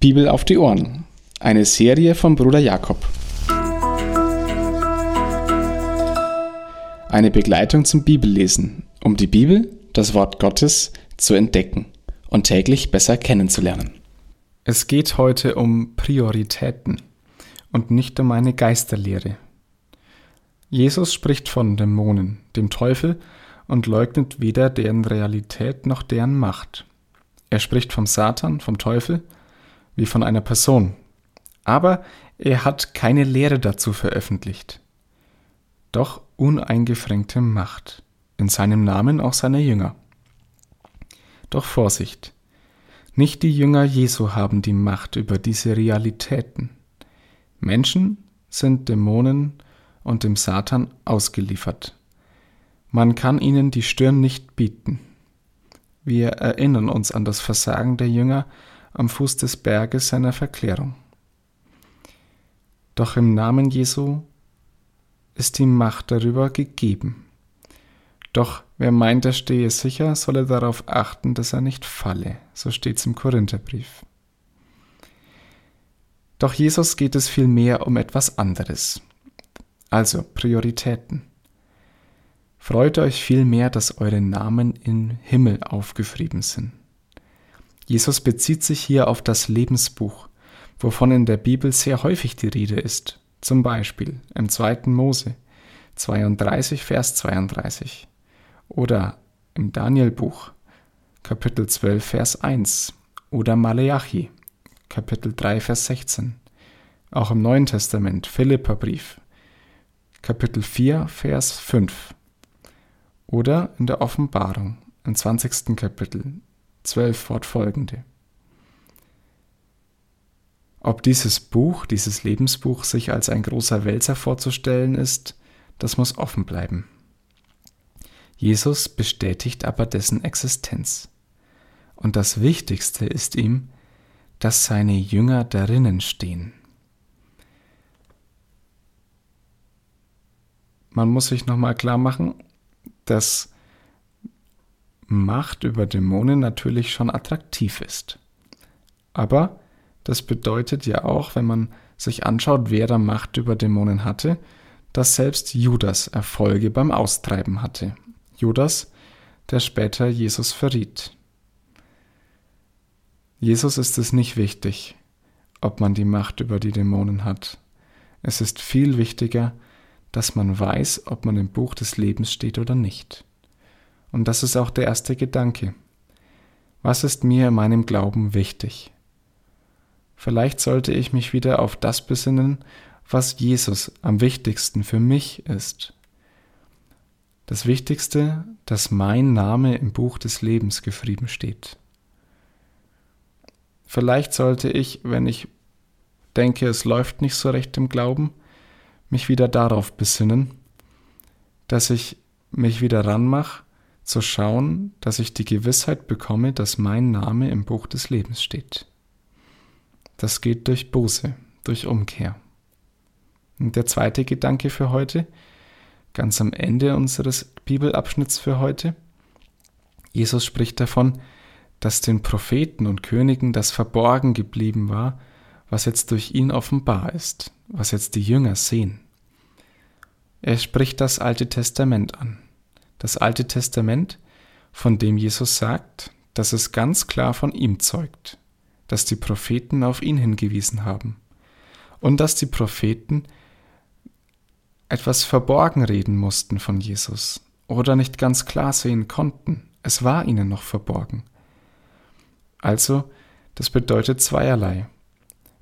Bibel auf die Ohren. Eine Serie von Bruder Jakob. Eine Begleitung zum Bibellesen, um die Bibel, das Wort Gottes, zu entdecken und täglich besser kennenzulernen. Es geht heute um Prioritäten und nicht um eine Geisterlehre. Jesus spricht von Dämonen, dem Teufel, und leugnet weder deren Realität noch deren Macht. Er spricht vom Satan, vom Teufel, wie von einer Person. Aber er hat keine Lehre dazu veröffentlicht. Doch uneingeschränkte Macht, in seinem Namen auch seiner Jünger. Doch Vorsicht, nicht die Jünger Jesu haben die Macht über diese Realitäten. Menschen sind Dämonen und dem Satan ausgeliefert. Man kann ihnen die Stirn nicht bieten. Wir erinnern uns an das Versagen der Jünger am Fuß des Berges seiner Verklärung. Doch im Namen Jesu ist die Macht darüber gegeben. Doch wer meint, er stehe sicher, solle darauf achten, dass er nicht falle. So steht's im Korintherbrief. Doch Jesus geht es vielmehr um etwas anderes. Also Prioritäten. Freut euch vielmehr, dass eure Namen im Himmel aufgeschrieben sind. Jesus bezieht sich hier auf das Lebensbuch, wovon in der Bibel sehr häufig die Rede ist, zum Beispiel im 2. Mose 32, Vers 32 oder im Danielbuch Kapitel 12, Vers 1 oder Maleachi Kapitel 3, Vers 16, auch im Neuen Testament Philipperbrief Kapitel 4, Vers 5 oder in der Offenbarung im 20. Kapitel zwölf fortfolgende. Ob dieses Buch, dieses Lebensbuch sich als ein großer Wälzer vorzustellen ist, das muss offen bleiben. Jesus bestätigt aber dessen Existenz. Und das Wichtigste ist ihm, dass seine Jünger darinnen stehen. Man muss sich nochmal klar machen, dass Macht über Dämonen natürlich schon attraktiv ist. Aber das bedeutet ja auch, wenn man sich anschaut, wer da Macht über Dämonen hatte, dass selbst Judas Erfolge beim Austreiben hatte. Judas, der später Jesus verriet. Jesus ist es nicht wichtig, ob man die Macht über die Dämonen hat. Es ist viel wichtiger, dass man weiß, ob man im Buch des Lebens steht oder nicht. Und das ist auch der erste Gedanke. Was ist mir in meinem Glauben wichtig? Vielleicht sollte ich mich wieder auf das besinnen, was Jesus am wichtigsten für mich ist. Das Wichtigste, dass mein Name im Buch des Lebens geschrieben steht. Vielleicht sollte ich, wenn ich denke, es läuft nicht so recht im Glauben, mich wieder darauf besinnen, dass ich mich wieder ranmache zu schauen, dass ich die Gewissheit bekomme, dass mein Name im Buch des Lebens steht. Das geht durch Buße, durch Umkehr. Und der zweite Gedanke für heute, ganz am Ende unseres Bibelabschnitts für heute, Jesus spricht davon, dass den Propheten und Königen das verborgen geblieben war, was jetzt durch ihn offenbar ist, was jetzt die Jünger sehen. Er spricht das Alte Testament an das Alte Testament, von dem Jesus sagt, dass es ganz klar von ihm zeugt, dass die Propheten auf ihn hingewiesen haben und dass die Propheten etwas verborgen reden mussten von Jesus oder nicht ganz klar sehen konnten. Es war ihnen noch verborgen. Also, das bedeutet zweierlei.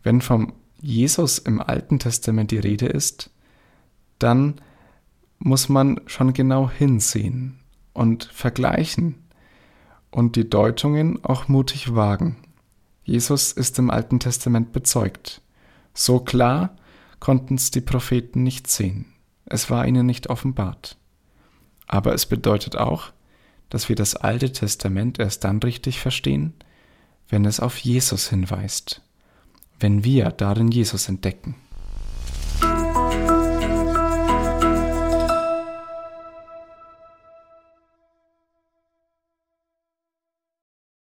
Wenn vom Jesus im Alten Testament die Rede ist, dann muss man schon genau hinsehen und vergleichen und die Deutungen auch mutig wagen. Jesus ist im Alten Testament bezeugt. So klar konnten es die Propheten nicht sehen. Es war ihnen nicht offenbart. Aber es bedeutet auch, dass wir das Alte Testament erst dann richtig verstehen, wenn es auf Jesus hinweist, wenn wir darin Jesus entdecken.